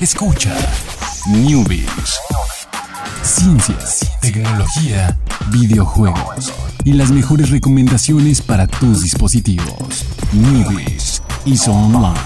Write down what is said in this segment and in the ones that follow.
Escucha Newbies. Ciencias, tecnología, videojuegos y las mejores recomendaciones para tus dispositivos. Newbies y Online.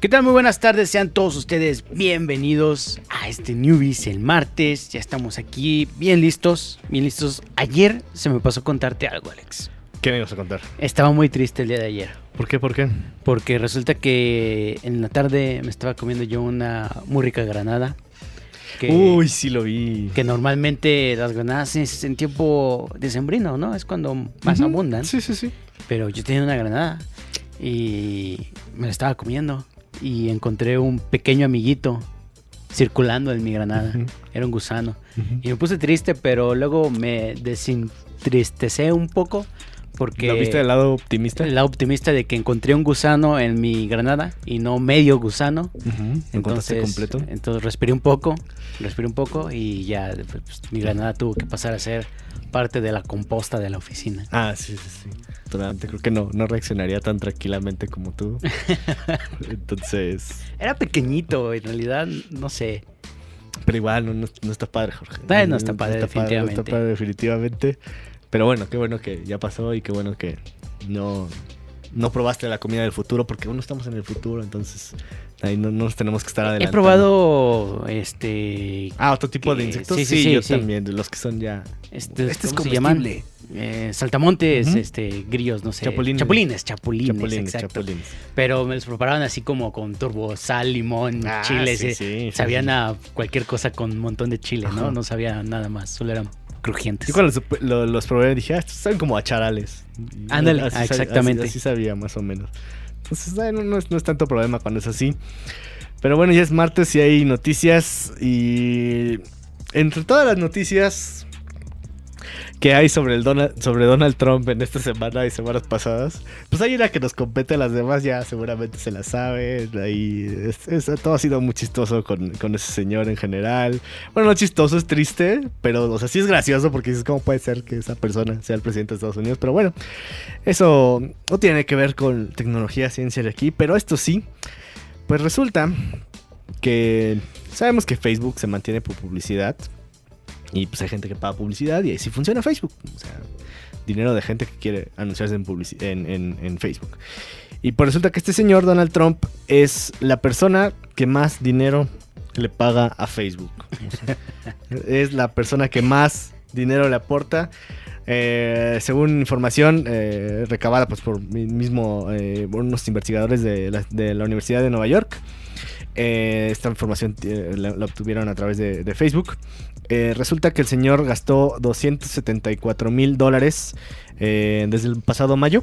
¿Qué tal? Muy buenas tardes, sean todos ustedes bienvenidos a este Newbies el martes. Ya estamos aquí bien listos, bien listos. Ayer se me pasó contarte algo, Alex. ¿Qué me ibas a contar? Estaba muy triste el día de ayer. ¿Por qué? ¿Por qué? Porque resulta que en la tarde me estaba comiendo yo una muy rica granada. Que, Uy, sí lo vi. que normalmente las granadas es en tiempo decembrino, ¿no? Es cuando más Ujú. abundan. Sí, sí, sí. Pero yo tenía una granada y me la estaba comiendo y encontré un pequeño amiguito circulando en mi granada. Ujú. Era un gusano. Y me puse triste, pero luego me desentristecé un poco porque... ¿Lo viste del lado optimista? el lado optimista de que encontré un gusano en mi granada y no medio gusano. Ujú. ¿Lo encontraste Entonces, completo? entonces respiré un poco, respiré un poco y ya pues, mi granada tuvo que pasar a ser parte de la composta de la oficina. Ah, sí, sí, sí. Totalmente. Creo que no, no reaccionaría tan tranquilamente como tú. Entonces. Era pequeñito, en realidad, no sé. Pero igual, no, no- no está padre, Jorge. Eh, no está padre, no definitivamente. está padre, definitivamente. Pero bueno, qué bueno que ya pasó y qué bueno que no, no probaste la comida del futuro, porque aún no estamos en el futuro, entonces ahí no, no nos tenemos que estar adelante. He probado este. Ah, otro tipo de que- insectos. sí, Sí, sí, sí, yo sí. también, los que son ya. este Este es comestible. Eh, saltamontes, este, grillos, no sé. Chapulines. Chapulines, chapulines, Chapulines, exacto. chapulines. Pero me los preparaban así como con turbo, sal, limón, Ah, chile. sí, sí. sí, sí, sabían sí. a cualquier cosa con un montón de chile, ¿no? No sabía nada más, solo eran crujientes. Yo cuando supe- lo- los probé dije, ah, estos saben como a charales. Ándale, ah, exactamente. Así, así sabía, más o menos. Entonces, no, no es, no es tanto problema cuando es así. Pero bueno, ya es martes y hay noticias. Y entre todas las noticias que hay sobre, el Donald, sobre Donald Trump en esta semana y semanas pasadas, pues hay una que nos compete, las demás ya seguramente se la saben. Ahí todo ha sido muy chistoso con, con ese señor en general. Bueno, no chistoso, es triste, pero, o sea, sí es gracioso porque dices, ¿cómo puede ser que esa persona sea el presidente de Estados Unidos? Pero bueno, eso no tiene que ver con tecnología, ciencia de aquí, pero esto sí, pues resulta que sabemos que Facebook se mantiene por publicidad y pues hay gente que paga publicidad y ahí sí funciona Facebook. O sea, dinero de gente que quiere anunciarse en, Facebook. Y pues resulta que este señor, Donald Trump, es la persona que más dinero le paga a Facebook. Es la persona que más dinero le aporta. Eh, según información eh, recabada pues, por mi mismo eh, unos investigadores de la, Universidad de Nueva York. Esta información la, obtuvieron a través de Facebook. Eh, resulta que el señor gastó 274 mil dólares eh, desde el pasado mayo.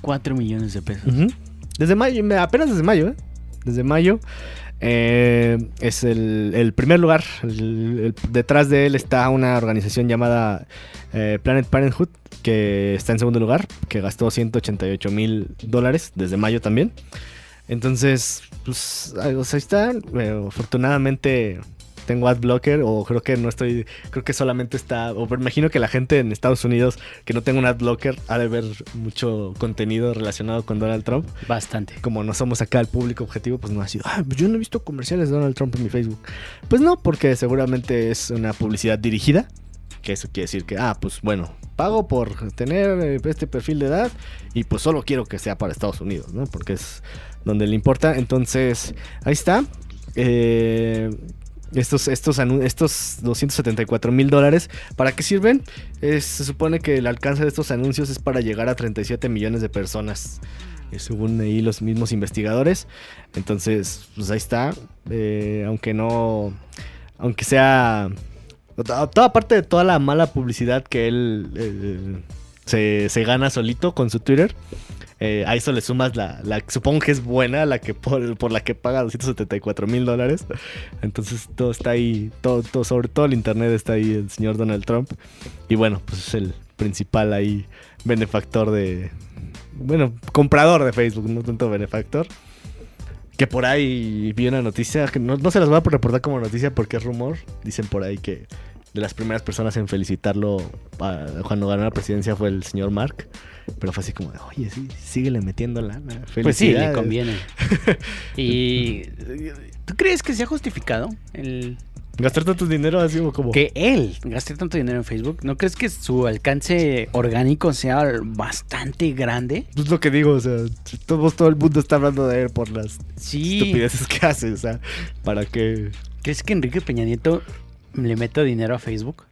4 millones de pesos. Desde mayo, apenas desde mayo, ¿eh? Desde mayo. Eh, es el, el primer lugar. El- el- detrás de él está una organización llamada eh, Planet Parenthood, que está en segundo lugar, que gastó 188 mil dólares desde mayo también. Entonces, pues, ahí o sea, está. Eh, afortunadamente tengo AdBlocker o creo que no estoy, creo que solamente está, o me imagino que la gente en Estados Unidos que no tenga un AdBlocker ha de ver mucho contenido relacionado con Donald Trump. Bastante. Como no somos acá el público objetivo, pues no ha sido, ah, pues yo no he visto comerciales de Donald Trump en mi Facebook. Pues no, porque seguramente es una publicidad dirigida, que eso quiere decir que, ah, pues bueno, pago por tener eh, este perfil de edad y pues solo quiero que sea para Estados Unidos, ¿no? Porque es donde le importa. Entonces, ahí está. Eh, estos, estos, estos 274 mil dólares, ¿para qué sirven? Se supone que el alcance de estos anuncios es para llegar a 37 millones de personas, eh, según ahí los mismos investigadores. Entonces, pues ahí está. Eh, aunque no, aunque sea to- toda parte de toda la mala publicidad que él eh, se gana solito con su Twitter. Eh, a eso le sumas la, la supongo que es buena, la que por, por la que paga 274 mil dólares. Entonces todo está ahí, todo, todo, sobre todo el internet está ahí el señor Donald Trump. Y bueno, pues es el principal ahí benefactor de... Bueno, comprador de Facebook, no tanto benefactor. Que por ahí vi una noticia, que no, no se las voy a reportar como noticia porque es rumor. Dicen por ahí que, de las primeras personas en felicitarlo cuando ganó la presidencia fue el señor Mark. Pero fue así como, de, oye, sí, síguele metiendo lana. Pues sí, le felicidades". conviene. y ¿tú crees que se ha justificado el Gastar tanto dinero así como... que él gaste tanto dinero en Facebook? ¿No crees que su alcance orgánico sea bastante grande? Pues lo que digo, o sea, todo, todo el mundo está hablando de él por las Sí. estupideces que hace, o sea, para que... ¿Crees que Enrique Peña Nieto le meta dinero a Facebook?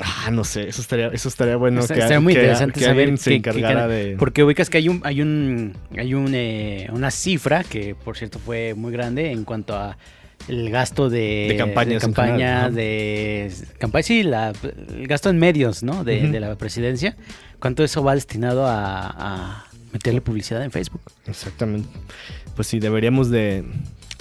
Ah, no sé, eso estaría, eso estaría bueno Está- que, estaría muy que- interesante que saber alguien se encargara de... Porque ubicas que hay un, hay un, hay un, eh, una cifra que por cierto fue muy grande en cuanto a el gasto de, De campañas en campaña, general, ajá. de campaña, sí, la- el gasto en medios, ¿no? De, de la presidencia. ¿Cuánto eso va destinado a, a meterle publicidad en Facebook? Exactamente. Pues sí, deberíamos de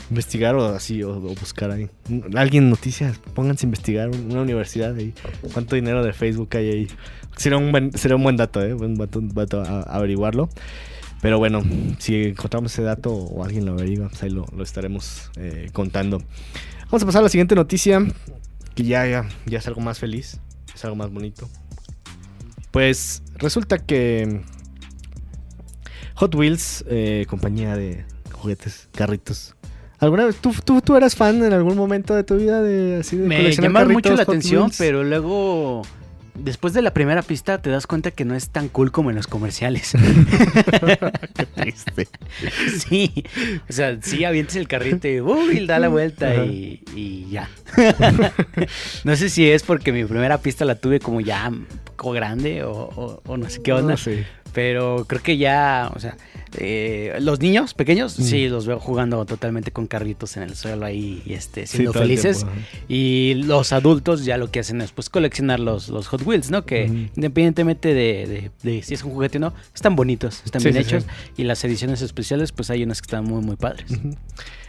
investigar o así, o, buscar ahí. Alguien noticias, pónganse a investigar una universidad ahí. ¿Cuánto dinero de Facebook hay ahí? Sería un buen, un buen dato, ¿eh? Un un dato a, a averiguarlo. Pero bueno, si encontramos ese dato o alguien lo averigua, pues ahí lo, lo estaremos eh, contando. Vamos a pasar a la siguiente noticia, que ya, ya, ya es algo más feliz, es algo más bonito. Pues resulta que Hot Wheels, eh, compañía de juguetes, carritos. ¿Alguna vez tú, tú, tú eras fan en algún momento de tu vida de así de Me llamaron mucho la Hot atención, Wheels? pero luego, después de la primera pista, te das cuenta que no es tan cool como en los comerciales. Qué triste. sí, o sea, sí avientes el carrito y, uy, da la vuelta y, y ya. no sé si es porque mi primera pista la tuve como ya un poco grande o, o- o no sé qué onda. No sé. Pero creo que ya, o sea, eh, los niños pequeños, Mm. sí, los veo jugando totalmente con carritos en el suelo ahí, este, siendo felices. tiempo. Y los adultos ya lo que hacen es pues coleccionar los, los Hot Wheels, ¿no? Que independientemente de, de- de si es un juguete o no, están bonitos, están Sí, bien sí, hechos. Y las ediciones especiales, pues hay unas que están muy, muy padres. Ujú.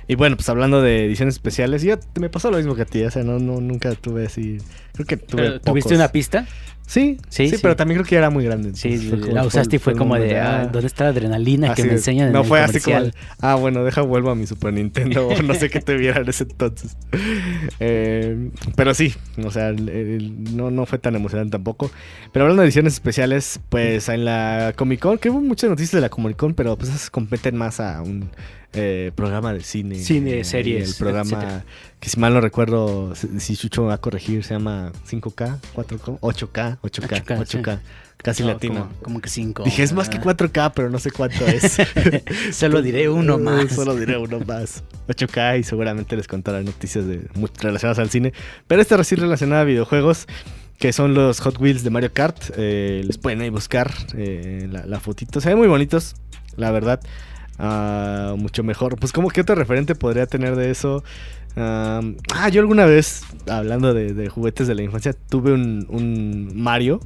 Y bueno, pues hablando de ediciones especiales, yo me pasó lo mismo que a ti, o sea, no, no, nunca tuve así, creo que tuve ¿Tuviste una pista? Sí, sí, Sí, pero también creo que ya era muy grande. Sí, la usaste y fue como de, ah, ¿dónde está la adrenalina que me enseñan en No fue así como, ah, bueno, deja vuelvo a mi Super Nintendo o no sé qué te viera en ese entonces. Eh, pero sí, o sea, no, no fue tan emocionante tampoco. Pero hablando de ediciones especiales, pues en la Comic Con, que hubo muchas noticias de la Comic Con, pero pues esas competen más a un eh, programa de cine. Cine, eh, series, El programa, etcétera. que si mal no recuerdo, si Chucho me va a corregir, se llama 5K, 4K, 8K, 8K, 8K, 8K, casi No, latino. Como, como que cinco. Dije, es más que Ah. 4K, pero no sé cuánto es. Solo diré uno más. Solo diré uno más. 8K y seguramente les contaré noticias de, muy relacionadas al cine. Pero esta sí relacionada a videojuegos, que son los Hot Wheels de Mario Kart. Eh, les pueden ahí buscar eh, la, la fotito. Se ven muy bonitos, la verdad. Ah, mucho mejor. Pues como que otro referente podría tener de eso. Ah, yo alguna vez, hablando de, de juguetes de la infancia, tuve un, un Mario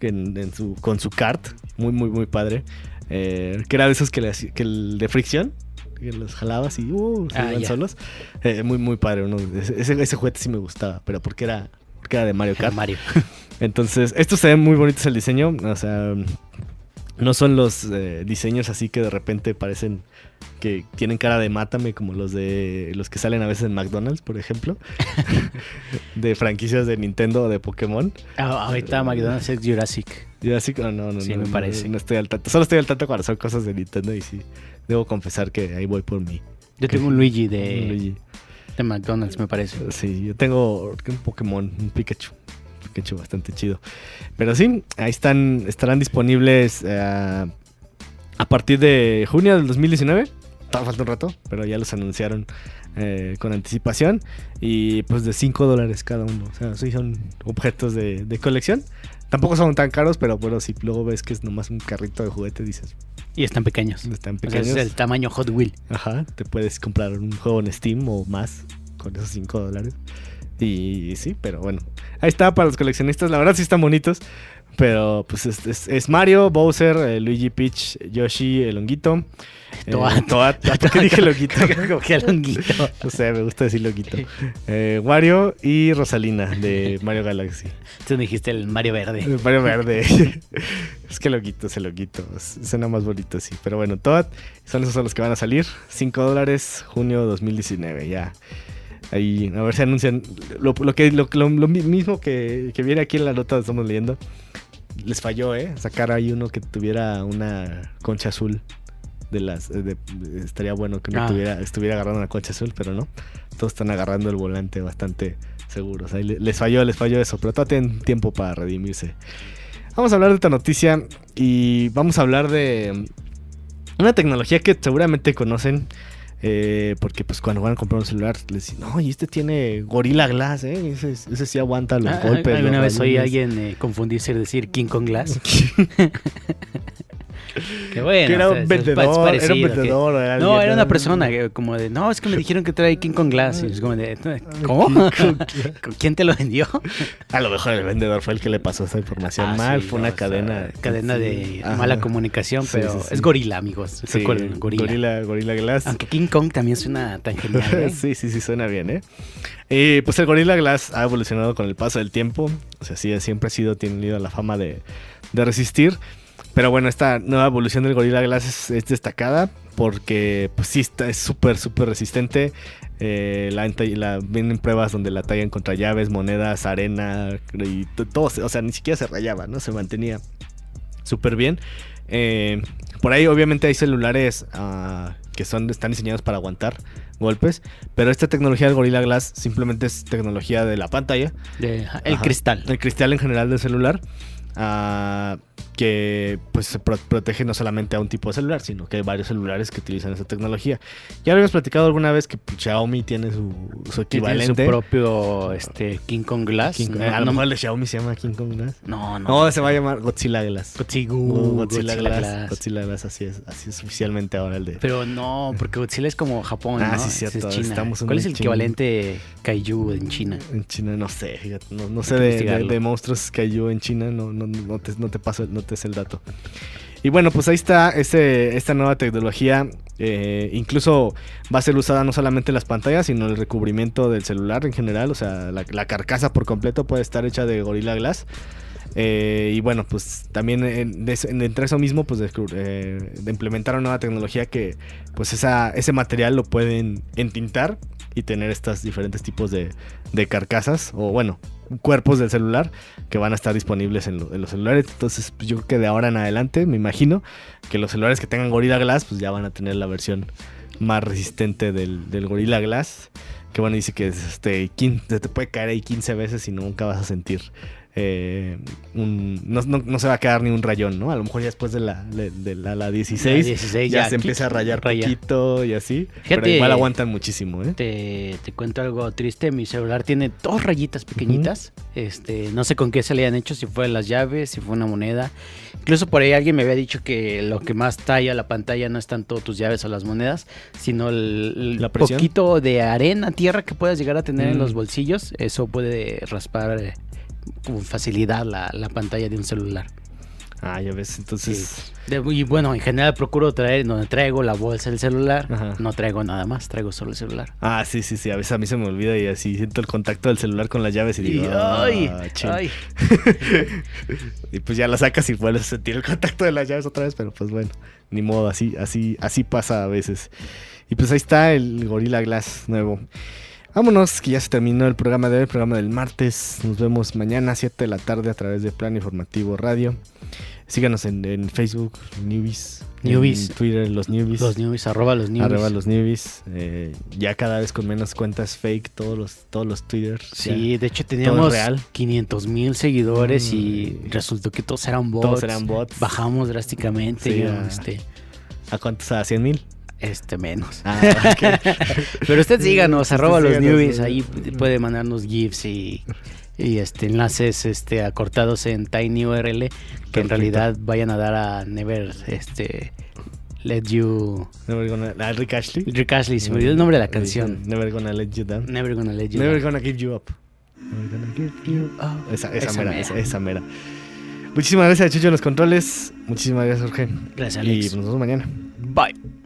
en, en su, con su kart. Muy, muy, muy padre. Eh, que era de esos que, le hacía- que el de fricción. Que los jalabas y uh, se Ah, iban solos. Eh, muy, muy padre. uno- ese, ese- juguete sí me gustaba. Pero porque era, porque era de Mario Kart. Mario. Entonces, estos se ven muy bonitos el diseño. O sea, no son los eh, diseños así que de repente parecen que tienen cara de mátame, como los de los que salen a veces en McDonald's, por ejemplo. de franquicias de Nintendo o de Pokémon. Ah, ahorita McDonald's es Jurassic. Yo así, no, no, no, Sí, no, me no, parece. No, estoy al tanto. Solo estoy al tanto cuando son cosas de Nintendo y sí. Debo confesar que ahí voy por mí. Yo tengo un Luigi de, Un Luigi. de McDonald's, me parece. Sí, yo tengo un Pokémon, un Pikachu. Pikachu bastante chido. Pero sí, ahí están, estarán disponibles eh, a partir de junio del 2019. Todavía falta un rato, pero ya los anunciaron eh, con anticipación. Y pues de 5 dólares cada uno. O sea, sí son objetos de, de colección. Tampoco son tan caros, pero bueno, si luego ves que es nomás un carrito de juguete, dices, Y están pequeños. están O sea, pequeños. es el tamaño Hot Wheel. Ajá, te puedes comprar un juego en Steam o más con esos 5 dólares. Y sí, pero bueno. Ahí está para los coleccionistas. La verdad sí están bonitos. Pero pues es, es- es Mario, Bowser, eh, Luigi Peach, Yoshi, el honguito. eh, Toad. Toad. ¿Por qué dije longuito? Como que longuito. No sé, me gusta decir longuito. Eh, Wario y Rosalina de Mario Galaxy. Tú dijiste el Mario Verde. El Mario Verde. es que loquito, ese loquito. Suena más bonito, sí. Pero bueno, Toad. Son esos son los que van a salir. 5 dólares, junio 2019. Ya. Ahí, a ver si anuncian lo, lo que, lo, lo- lo mismo que, que viene aquí en la nota que estamos leyendo. Les falló, ¿eh? Sacar ahí uno que tuviera una concha azul. De las, de- de- estaría bueno que uno Ah. tuviera, estuviera agarrando una concha azul, pero no. Todos están agarrando el volante bastante seguros. Ahí le- les falló, les falló eso, pero todavía tienen tiempo para redimirse. Vamos a hablar de esta noticia y vamos a hablar de una tecnología que seguramente conocen. Eh, porque pues cuando van a comprar un celular les dicen, no, y este tiene Gorilla Glass, ¿eh? Ese, ese sí aguanta los Ah, golpes. Alguna los vez oí a rayones". alguien eh, confundirse y decir King Kong Glass. que bueno. que era o sea, un vendedor, era un que- vendedor. era No, era una persona que, como de, no, es que me dijeron que trae King Kong Glass. Y es como de, ¿cómo? ¿Quién te lo vendió? A lo mejor el vendedor fue el que le pasó esa información Ah, mal, sí, fue no, una o sea, cadena. cadena de ajá. mala comunicación, pero sí, sí. es gorila, amigos. Recuerden, gorila. gorila, gorila Glass. Aunque King Kong también suena tan genial. ¿eh? sí, sí, sí, suena bien, ¿eh? Eh, pues el Gorilla Glass ha evolucionado con el paso del tiempo. O sea, sí, siempre ha sido, tenido la fama de, de resistir. Pero bueno, esta nueva evolución del Gorilla Glass es, es destacada porque, pues sí, está, es súper, súper resistente. Eh, la, la- vienen pruebas donde la tallan contra llaves, monedas, arena y to- todo. O sea, ni siquiera se rayaba, ¿no? Se mantenía súper bien. Eh, por ahí, obviamente, hay celulares ah, que son, están diseñados para aguantar golpes. Pero esta tecnología del Gorilla Glass simplemente es tecnología de la pantalla. De- el Ajá. cristal. El cristal en general del celular. ah, que pues se pro- protege no solamente a un tipo de celular, sino que hay varios celulares que utilizan esa tecnología. Ya habíamos platicado alguna vez que pues, Xiaomi tiene su, su que tiene equivalente. su propio este, King Kong Glass. King- No, a lo no- mejor el de Xiaomi se llama King Kong Glass. no, no. No, se va a llamar Godzilla Glass. Godzilla, Uh, Godzilla Godzilla, Glass. Glass. Godzilla Glass, así es, así es oficialmente ahora el de. Pero no, porque Godzilla es como Japón, Ah, ¿no? sí, cierto, Es China. estamos en ¿Cuál es el chin- equivalente Kaiju en China? En China no sé, no, sé de, de- investigarlo. de monstruos yo en China, no, no, no, te, no te paso, no te sé el dato. Y bueno, pues ahí está esta nueva tecnología. eh, incluso va a ser usada no solamente en las pantallas, sino el recubrimiento del celular en general. O sea, la, carcasa por completo puede estar hecha de Gorilla Glass. Eh, y bueno, pues también en, en- entre eso mismo, pues eh, de implementar una nueva tecnología que pues esa, ese material lo pueden entintar y tener estos diferentes tipos de, de carcasas o bueno, cuerpos del celular que van a estar disponibles en, lo- en los celulares. Entonces pues, yo creo que de ahora en adelante me imagino que los celulares que tengan Gorilla Glass pues ya van a tener la versión más resistente del, Gorilla Glass. Que bueno, dice que este, 15 se te puede caer ahí 15 veces y nunca vas a sentir eh, un, no, no- no se va a quedar ni un rayón, ¿no? A lo mejor ya después de la, de, de la, la 16, La 16 ya, ya, se empieza a rayar raya. poquito y así. Fíjate- pero igual aguantan muchísimo, ¿eh? Te, te cuento algo triste, mi celular tiene dos rayitas pequeñitas. Este, no sé con qué se le han hecho, si fue las llaves, si fue una moneda. Incluso por ahí alguien me había dicho que lo que más talla la pantalla no es tanto tus llaves o las monedas, sino el, poquito de arena, tierra que puedas llegar a tener en Mm. los bolsillos. Eso puede raspar eh, con facilidad la, la pantalla de un celular. Ah, ya ves, entonces... De- y bueno, en general procuro traer, donde traigo la bolsa del celular, Ajá. no traigo nada más, traigo solo el celular. Ah, sí, sí, sí, a veces a mí se me olvida y así siento el contacto del celular con las llaves y digo, Y, "Ah, ay, chin". ay. y pues ya la sacas y vuelves a sentir el contacto de las llaves otra vez, pero pues bueno, ni modo, así, así, así pasa a veces. Y pues ahí está el Gorilla Glass nuevo. Vámonos, que ya se terminó el programa de hoy, el programa del martes. Nos vemos mañana a 7 de la tarde a través de Plan Informativo Radio. Síganos en, en Facebook, Newbies. Newbies. En Twitter, los Newbies. Los newbies, arroba los newbies. Arriba los newbies. eh, ya cada vez con menos cuentas fake, todos los, todos los Twitter. Sí, de hecho teníamos real. 500 mil seguidores y Mm. resultó que todos eran bots. Todos eran bots. Bajamos drásticamente, Sí, a- este, ¿A cuántos? ¿A 100 mil? Este menos. Ah. Pero usted síganos, Usted arroba los síganos, newbies, ahí puede mandarnos GIFs y, y este enlaces este acortados en TinyURL que en realidad vayan a dar a Never este Let You Never gonna, ah, Rick Ashley. Rick Ashley, se me olvidó el nombre de la canción. Never gonna let you down. Never Gonna Let You Never Down. gonna give you up. Never gonna give you up. Esa, esa, Esa mera, mera. Esa, esa mera. Muchísimas gracias, Chucho, en los controles. Muchísimas gracias, Jorge. Gracias, Y Alex. nos vemos mañana. Bye.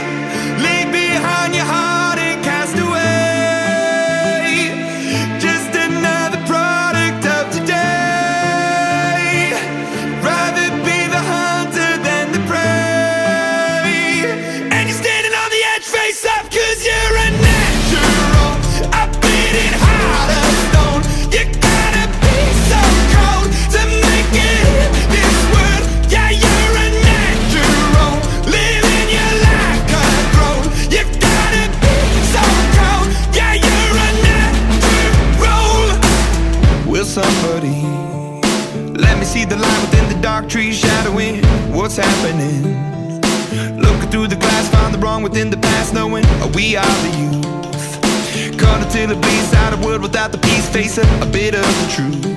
chasing a bit of the truth.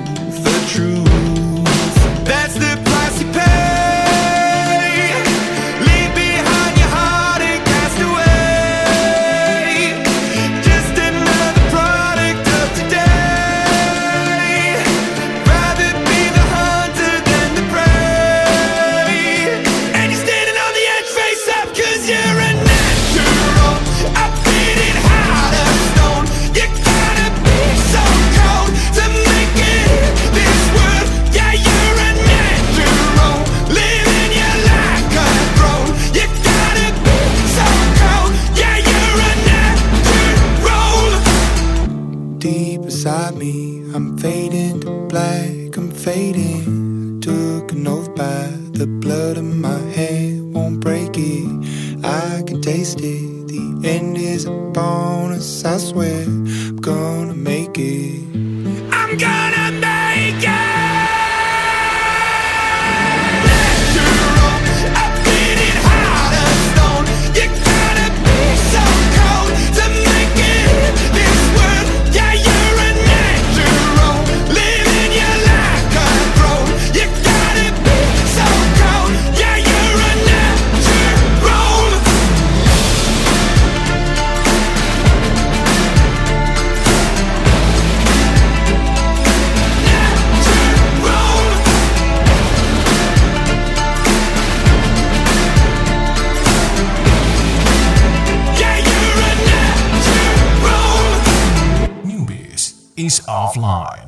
deep inside me. I'm fading to black, I'm fading. Took an oath by the blood of my hand, won't break it. I can taste it. The end is a bonus, I swear. I'm gonna make it. I'm gonna. fly.